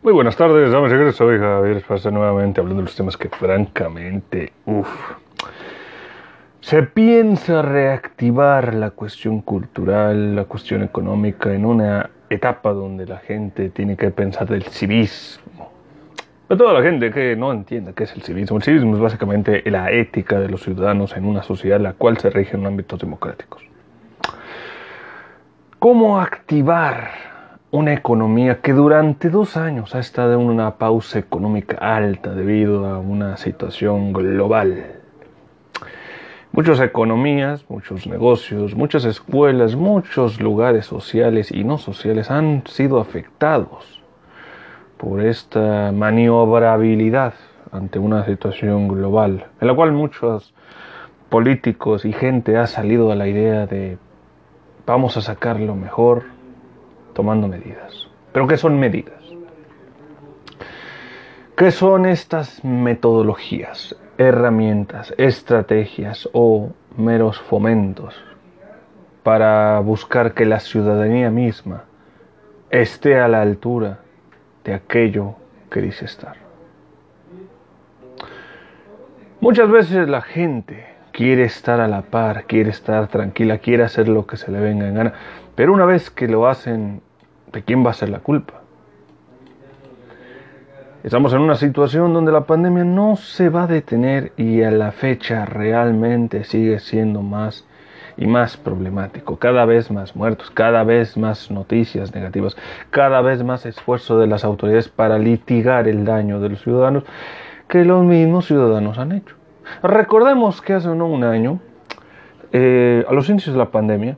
Muy buenas tardes, damas y caballeros. Soy Javier Esparza nuevamente hablando de los temas que francamente, uff. Se piensa reactivar la cuestión cultural, la cuestión económica en una etapa donde la gente tiene que pensar del civismo. Para toda la gente que no entienda qué es el civismo, el civismo es básicamente la ética de los ciudadanos en una sociedad la cual se rige en ámbitos democráticos. ¿Cómo activar una economía que durante dos años ha estado en una pausa económica alta debido a una situación global? Muchas economías, muchos negocios, muchas escuelas, muchos lugares sociales y no sociales han sido afectados por esta maniobrabilidad ante una situación global, en la cual muchos políticos y gente ha salido a la idea de vamos a sacar lo mejor tomando medidas. ¿Pero qué son medidas? ¿Qué son estas metodologías, herramientas, estrategias o meros fomentos para buscar que la ciudadanía misma esté a la altura de aquello que dice estar? Muchas veces la gente quiere estar a la par, quiere estar tranquila, quiere hacer lo que se le venga en gana. Pero una vez que lo hacen, ¿de quién va a ser la culpa? Estamos en una situación donde la pandemia no se va a detener y a la fecha realmente sigue siendo más y más problemático. Cada vez más muertos, cada vez más noticias negativas, cada vez más esfuerzo de las autoridades para litigar el daño de los ciudadanos que los mismos ciudadanos han hecho. Recordemos que hace un año, eh, a los inicios de la pandemia,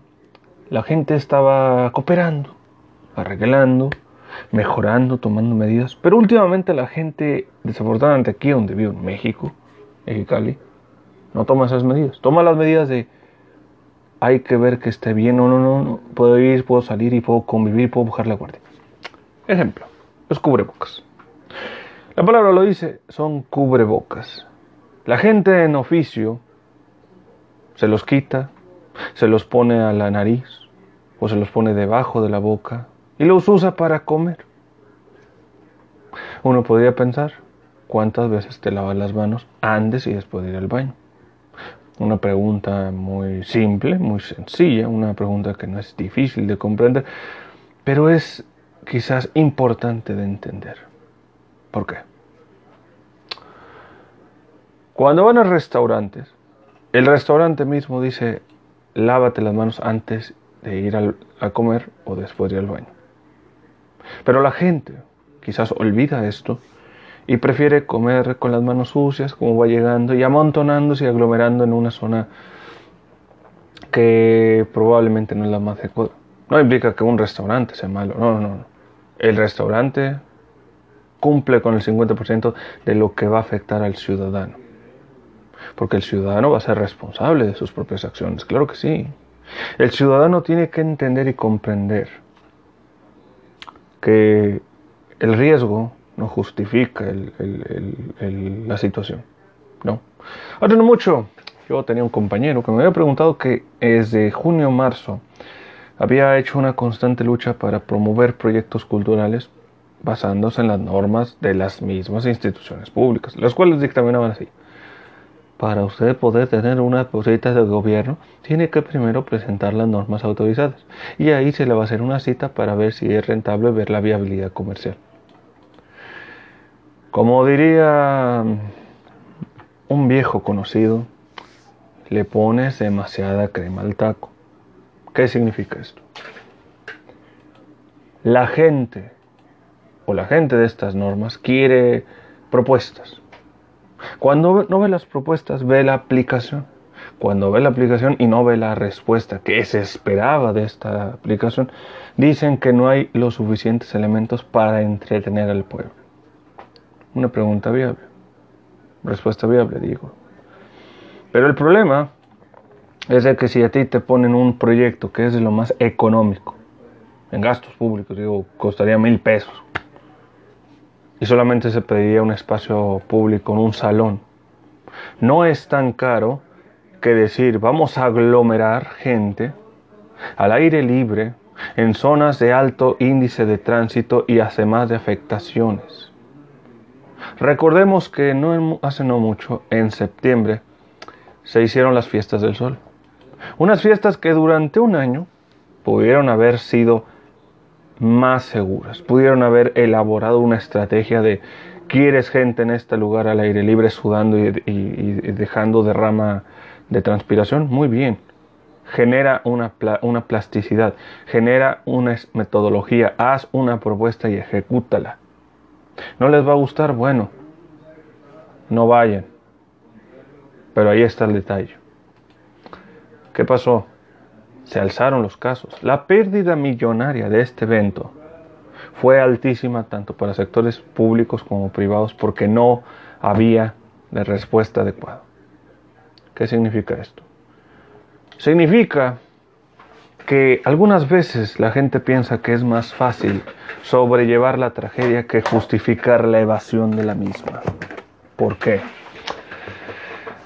la gente estaba cooperando, arreglando, mejorando, tomando medidas, pero últimamente la gente, desafortunadamente aquí donde vivo, en México, Mexicali, no toma esas medidas. Toma las medidas de hay que ver que esté bien o no, no, no, puedo ir, puedo salir y puedo convivir, puedo bajar la guardia. Ejemplo, los cubrebocas. La palabra lo dice, son cubrebocas. La gente en oficio se los quita, se los pone a la nariz o se los pone debajo de la boca y los usa para comer. Uno podría pensar cuántas veces te lavas las manos antes y después de ir al baño. Una pregunta muy simple, muy sencilla, una pregunta que no es difícil de comprender, pero es quizás importante de entender. ¿Por qué? Cuando van a restaurantes, el restaurante mismo dice, lávate las manos antes de ir a comer o después de ir al baño. Pero la gente quizás olvida esto y prefiere comer con las manos sucias, como va llegando, y amontonándose y aglomerando en una zona que probablemente no es la más adecuada. No implica que un restaurante sea malo, no, no, no. El restaurante cumple con el 50% de lo que va a afectar al ciudadano. Porque el ciudadano va a ser responsable de sus propias acciones, claro que sí. El ciudadano tiene que entender y comprender que el riesgo no justifica la situación. No. Hace no mucho, yo tenía un compañero que me había preguntado que desde junio a marzo había hecho una constante lucha para promover proyectos culturales basándose en las normas de las mismas instituciones públicas, las cuales dictaminaban así para usted poder tener una cosita de gobierno, tiene que primero presentar las normas autorizadas. Y ahí se le va a hacer una cita para ver si es rentable ver la viabilidad comercial. Como diría un viejo conocido, le pones demasiada crema al taco. ¿Qué significa esto? La gente o la gente de estas normas quiere propuestas cuando no ve las propuestas, ve la aplicación. Cuando ve la aplicación y no ve la respuesta que se esperaba de esta aplicación, dicen que no hay los suficientes elementos para entretener al pueblo. Una pregunta viable. Respuesta viable, digo. Pero el problema es de que si a ti te ponen un proyecto que es de lo más económico, en gastos públicos, digo, costaría mil pesos, y solamente se pediría un espacio público en un salón. No es tan caro que decir vamos a aglomerar gente al aire libre en zonas de alto índice de tránsito y además de afectaciones. Recordemos que hace no mucho, en septiembre, se hicieron las fiestas del sol. Unas fiestas que durante un año pudieron haber sido más seguras, pudieron haber elaborado una estrategia de quieres gente en este lugar al aire libre sudando y, dejando derrama de transpiración, muy bien. Genera una, una plasticidad, genera una metodología, haz una propuesta y ejecútala. ¿No les va a gustar? Bueno, no vayan. Pero ahí está el detalle. ¿Qué pasó? Se alzaron los casos. La pérdida millonaria de este evento fue altísima tanto para sectores públicos como privados porque no había la respuesta adecuada. ¿Qué significa esto? Significa que algunas veces la gente piensa que es más fácil sobrellevar la tragedia que justificar la evasión de la misma. ¿Por qué?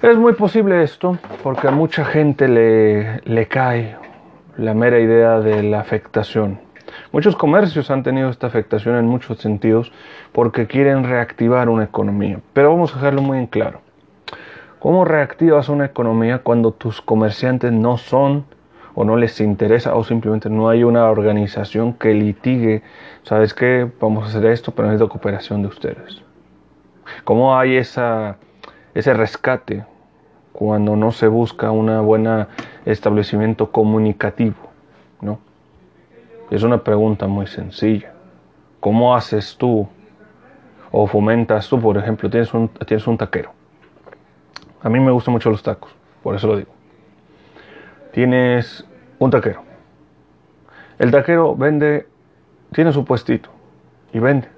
Es muy posible esto porque a mucha gente le, le cae la mera idea de la afectación. Muchos comercios han tenido esta afectación en muchos sentidos porque quieren reactivar una economía. Pero vamos a dejarlo muy en claro. ¿Cómo reactivas una economía cuando tus comerciantes no son o no les interesa o simplemente no hay una organización que litigue, sabes qué, vamos a hacer esto, pero necesito cooperación de ustedes? ¿Cómo hay ese rescate cuando no se busca un buen establecimiento comunicativo? ¿no? Es una pregunta muy sencilla. ¿Cómo haces tú o fomentas tú, por ejemplo, tienes un, tienes un taquero? A mí me gustan mucho los tacos, por eso lo digo. Tienes un taquero. El taquero vende, tiene su puestito y vende.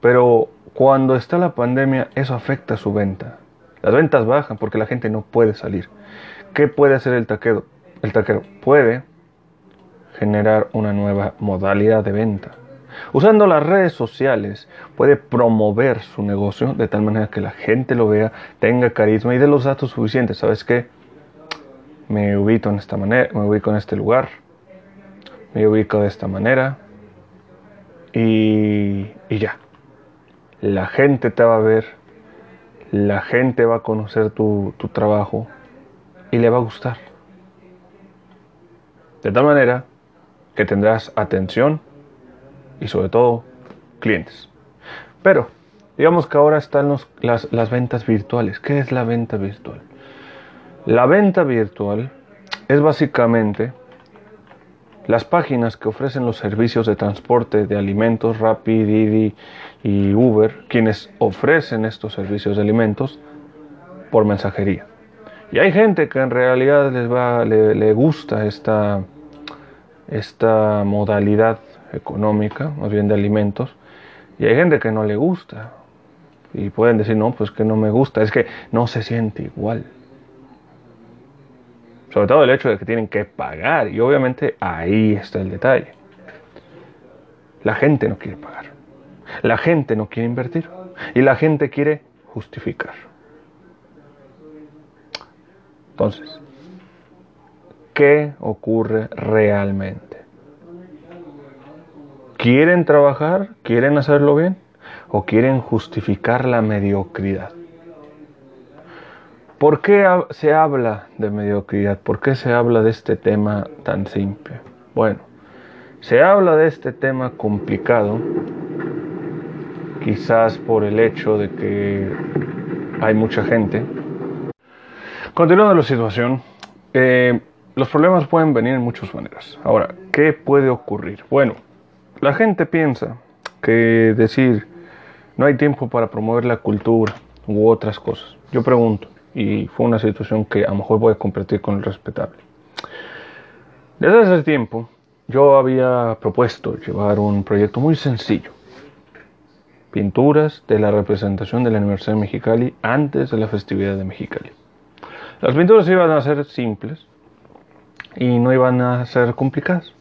Pero cuando está la pandemia, eso afecta su venta. Las ventas bajan porque la gente no puede salir. ¿Qué puede hacer el taquero? El taquero puede generar una nueva modalidad de venta. Usando las redes sociales puede promover su negocio de tal manera que la gente lo vea, tenga carisma y dé los datos suficientes. ¿Sabes qué? Me ubico en esta manera, me ubico en este lugar, me ubico de esta manera y, y ya. La gente te va a ver, la gente va a conocer tu, tu trabajo y le va a gustar. De tal manera que tendrás atención y sobre todo clientes. Pero digamos que ahora están las, las ventas virtuales. ¿Qué es la venta virtual? La venta virtual es básicamente las páginas que ofrecen los servicios de transporte de alimentos, Rappi, Didi y Uber, quienes ofrecen estos servicios de alimentos por mensajería. Y hay gente que en realidad les va, le, le gusta esta, esta modalidad económica, más bien de alimentos, y hay gente que no le gusta. Y pueden decir, no, pues que no me gusta, es que no se siente igual. Sobre todo el hecho de que tienen que pagar, y obviamente ahí está el detalle. La gente no quiere pagar. La gente no quiere invertir. Y la gente quiere justificar. Entonces, qué ocurre realmente. ¿Quieren trabajar? ¿Quieren hacerlo bien? ¿O quieren justificar la mediocridad? ¿Por qué se habla de mediocridad? ¿Por qué se habla de este tema tan simple? Bueno, se habla de este tema complicado, quizás por el hecho de que hay mucha gente. Continuando la situación, eh, los problemas pueden venir en muchas maneras. Ahora, ¿qué puede ocurrir? Bueno, la gente piensa que decir no hay tiempo para promover la cultura u otras cosas. Yo pregunto, y fue una situación que a lo mejor voy a compartir con el respetable. Desde ese tiempo yo había propuesto llevar un proyecto muy sencillo. Pinturas de la representación de la Universidad de Mexicali antes de la festividad de Mexicali. Las pinturas iban a ser simples, y no iban a ser complicadas,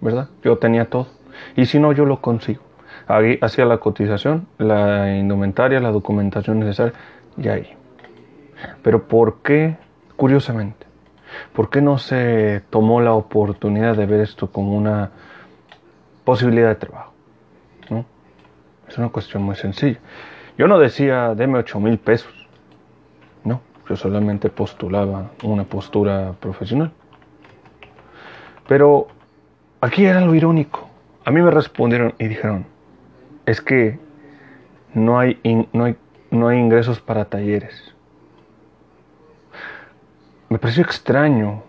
¿verdad? Yo tenía todo. Y si no, yo lo consigo. Ahí hacía la cotización, la indumentaria, la documentación necesaria y ahí. Pero ¿por qué? Curiosamente, ¿Por qué no se tomó la oportunidad de ver esto como una posibilidad de trabajo? ¿no? Es una cuestión muy sencilla. Yo no decía, deme 8 mil pesos. No, yo solamente postulaba una postura profesional. Pero aquí era lo irónico. A mí me respondieron y dijeron, es que no hay, no hay, no hay ingresos para talleres. Me pareció extraño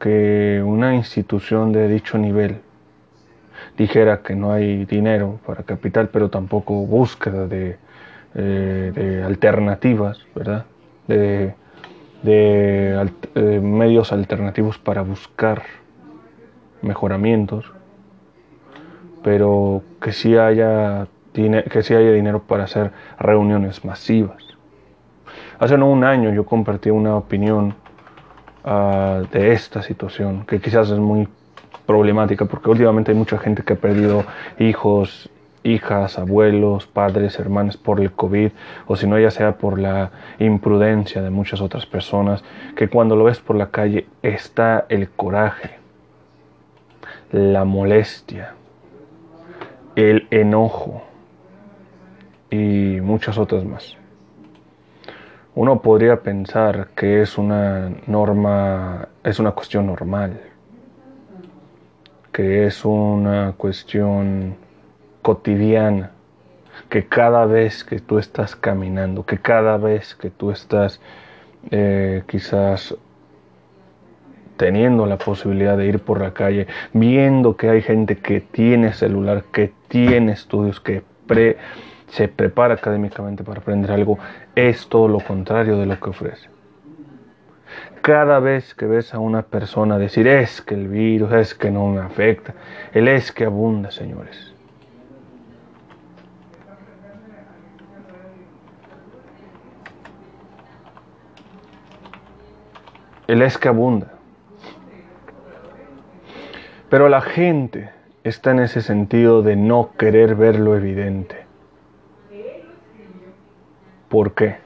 que una institución de dicho nivel dijera que no hay dinero para capital, pero tampoco búsqueda de, eh, alternativas, ¿verdad? De, medios alternativos para buscar mejoramientos, pero que sí haya, que sí haya dinero para hacer reuniones masivas. Hace no un año yo compartí una opinión Ah, de esta situación, que quizás es muy problemática, porque últimamente hay mucha gente que ha perdido hijos, hijas, abuelos, padres, hermanos por el COVID, o si no, ya sea por la imprudencia de muchas otras personas, que cuando lo ves por la calle está el coraje, la molestia, el enojo y muchas otras más uno podría pensar que es una norma, es una cuestión normal, que es una cuestión cotidiana, que cada vez que tú estás caminando, que cada vez que tú estás eh, quizás teniendo la posibilidad de ir por la calle, viendo que hay gente que tiene celular, que tiene estudios, que pre se prepara académicamente para aprender algo, es todo lo contrario de lo que ofrece. Cada vez que ves a una persona decir es que el virus, es que no me afecta, el es que abunda, señores. El es que abunda. Pero la gente está en ese sentido de no querer ver lo evidente. ¿Por qué?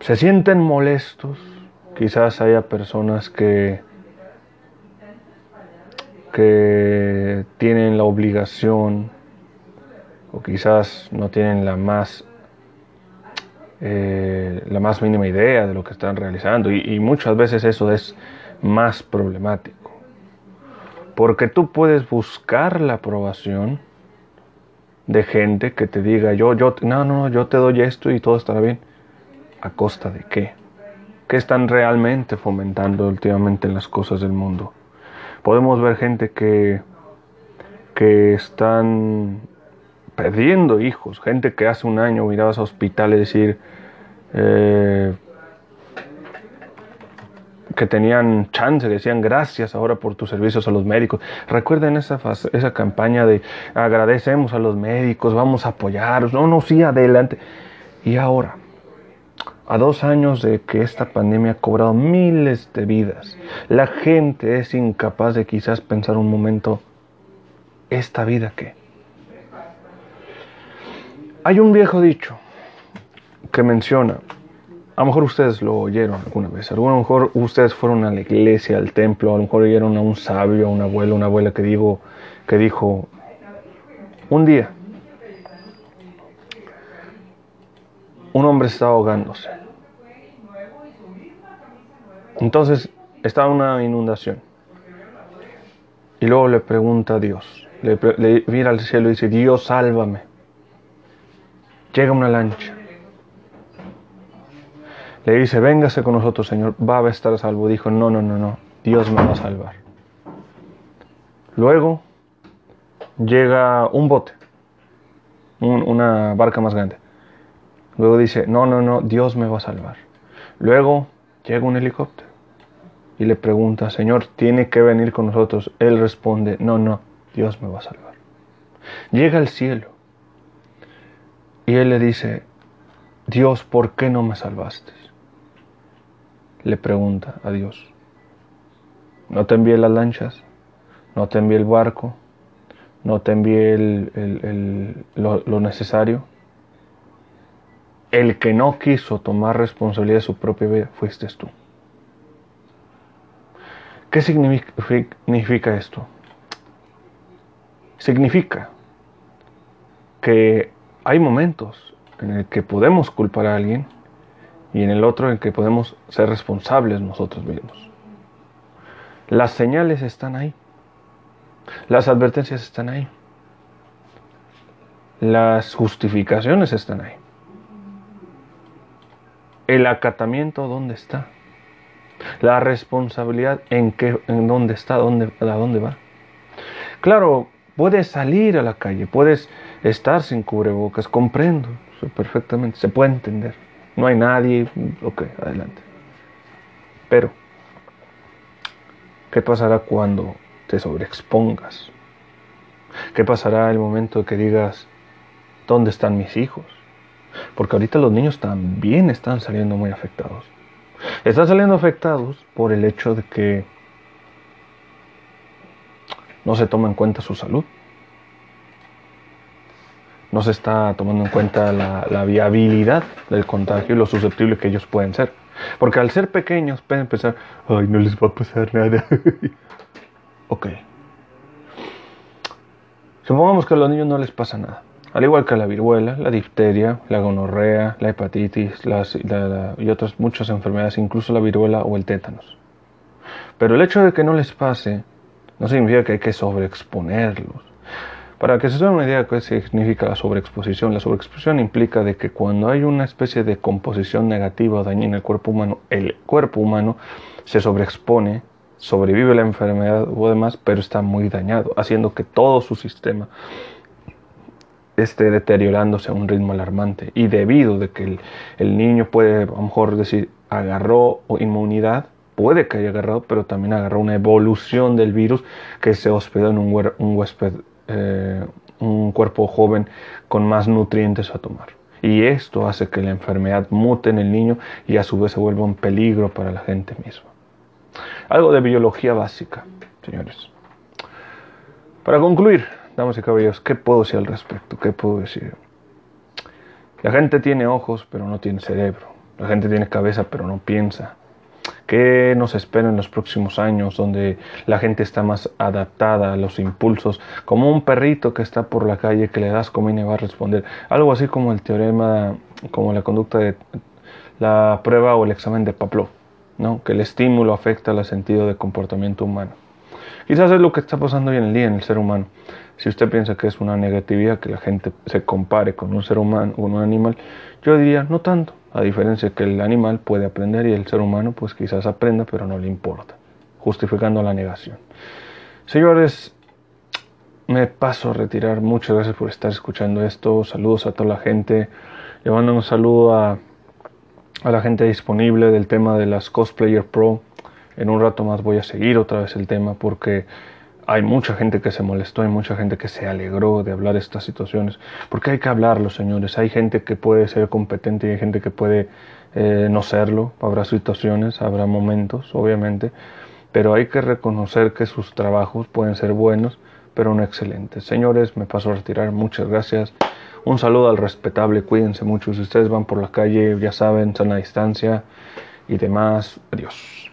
Se sienten molestos. Quizás haya personas que, que tienen la obligación o quizás no tienen la más eh, la más mínima idea de lo que están realizando y, y muchas veces eso es más problemático porque tú puedes buscar la aprobación de gente que te diga, yo, yo, no, no, yo te doy esto y todo estará bien. ¿A costa de qué? ¿Qué están realmente fomentando últimamente en las cosas del mundo? Podemos ver gente que, que están perdiendo hijos, gente que hace un año mirabas a hospitales decir, eh, que tenían chance, decían gracias ahora por tus servicios a los médicos. Recuerden esa, esa campaña de agradecemos a los médicos, vamos a apoyarlos, no, no, sí, adelante. Y ahora, a dos años de que esta pandemia ha cobrado miles de vidas, la gente es incapaz de quizás pensar un momento, ¿esta vida qué? Hay un viejo dicho que menciona, a lo mejor ustedes lo oyeron alguna vez, a lo mejor ustedes fueron a la iglesia, al templo, a lo mejor oyeron a un sabio, a un abuelo, una abuela que, que dijo, un día, un hombre estaba ahogándose. Entonces estaba una inundación. Y luego le pregunta a Dios, le mira al cielo y dice, Dios sálvame. Llega una lancha le dice, véngase con nosotros, Señor, va a estar salvo. Dijo, no, no, no, no, Dios me va a salvar. Luego llega un bote, una barca más grande. Luego dice, no, no, no, Dios me va a salvar. Luego llega un helicóptero y le pregunta, Señor, ¿tiene que venir con nosotros? Él responde, no, no, Dios me va a salvar. Llega al cielo y él le dice, Dios, ¿por qué no me salvaste? Le pregunta a Dios. No te envié las lanchas, no te envié el barco, no te envié lo, lo necesario. el que no quiso tomar responsabilidad de su propia vida fuiste tú. ¿Qué significa esto? Significa que hay momentos en el que podemos culpar a alguien y en el otro en que podemos ser responsables nosotros mismos. Las señales están ahí. Las advertencias están ahí. Las justificaciones están ahí. El acatamiento, ¿dónde está? La responsabilidad, ¿en, qué, en dónde está? ¿Dónde, ¿A dónde va? Claro, puedes salir a la calle, puedes estar sin cubrebocas, comprendo perfectamente, se puede entender. No hay nadie, ok, adelante. Pero, ¿qué pasará cuando te sobreexpongas? ¿Qué pasará el momento que digas, ¿dónde están mis hijos? Porque ahorita los niños también están saliendo muy afectados. Están saliendo afectados por el hecho de que no se toma en cuenta su salud. No se está tomando en cuenta la, viabilidad del contagio y lo susceptible que ellos pueden ser. Porque al ser pequeños pueden pensar, ay, no les va a pasar nada. ok. Supongamos que a los niños no les pasa nada. Al igual que la viruela, la difteria, la gonorrea, la hepatitis y otras muchas enfermedades, incluso la viruela o el tétanos. Pero el hecho de que no les pase no significa que hay que sobreexponerlos. Para que se den una idea de qué significa la sobreexposición, la sobreexposición implica de que cuando hay una especie de composición negativa o dañina en el cuerpo humano, el cuerpo humano se sobreexpone, sobrevive la enfermedad o demás, pero está muy dañado, haciendo que todo su sistema esté deteriorándose a un ritmo alarmante. Y debido de que el, niño puede, a lo mejor decir, agarró inmunidad, puede que haya agarrado, pero también agarró una evolución del virus que se hospedó en un huésped, eh, un cuerpo joven con más nutrientes a tomar. Y esto hace que la enfermedad mute en el niño y a su vez se vuelva un peligro para la gente misma. Algo de biología básica, señores. Para concluir, damas y caballeros, ¿qué puedo decir al respecto? ¿Qué puedo decir? La gente tiene ojos, pero no tiene cerebro. La gente tiene cabeza, pero no piensa. ¿Qué nos espera en los próximos años donde la gente está más adaptada a los impulsos? Como un perrito que está por la calle que le das comida y va a responder. Algo así como el teorema, como la conducta de la prueba o el examen de Pavlov, ¿no? que el estímulo afecta al sentido de comportamiento humano. Quizás es lo que está pasando hoy en día en el ser humano. Si usted piensa que es una negatividad que la gente se compare con un ser humano, con un animal, yo diría no tanto a diferencia que el animal puede aprender y el ser humano pues quizás aprenda pero no le importa, justificando la negación. Señores, me paso a retirar, muchas gracias por estar escuchando esto, saludos a toda la gente, le mando un saludo a, a la gente disponible del tema de las Cosplayer Pro, en un rato más voy a seguir otra vez el tema porque hay mucha gente que se molestó, hay mucha gente que se alegró de hablar de estas situaciones, porque hay que hablarlo, señores. Hay gente que puede ser competente y hay gente que puede eh, no serlo. Habrá situaciones, habrá momentos, obviamente, pero hay que reconocer que sus trabajos pueden ser buenos, pero no excelentes. Señores, me paso a retirar. Muchas gracias. Un saludo al respetable. Cuídense mucho. Si ustedes van por la calle, ya saben, sana distancia y demás. Adiós.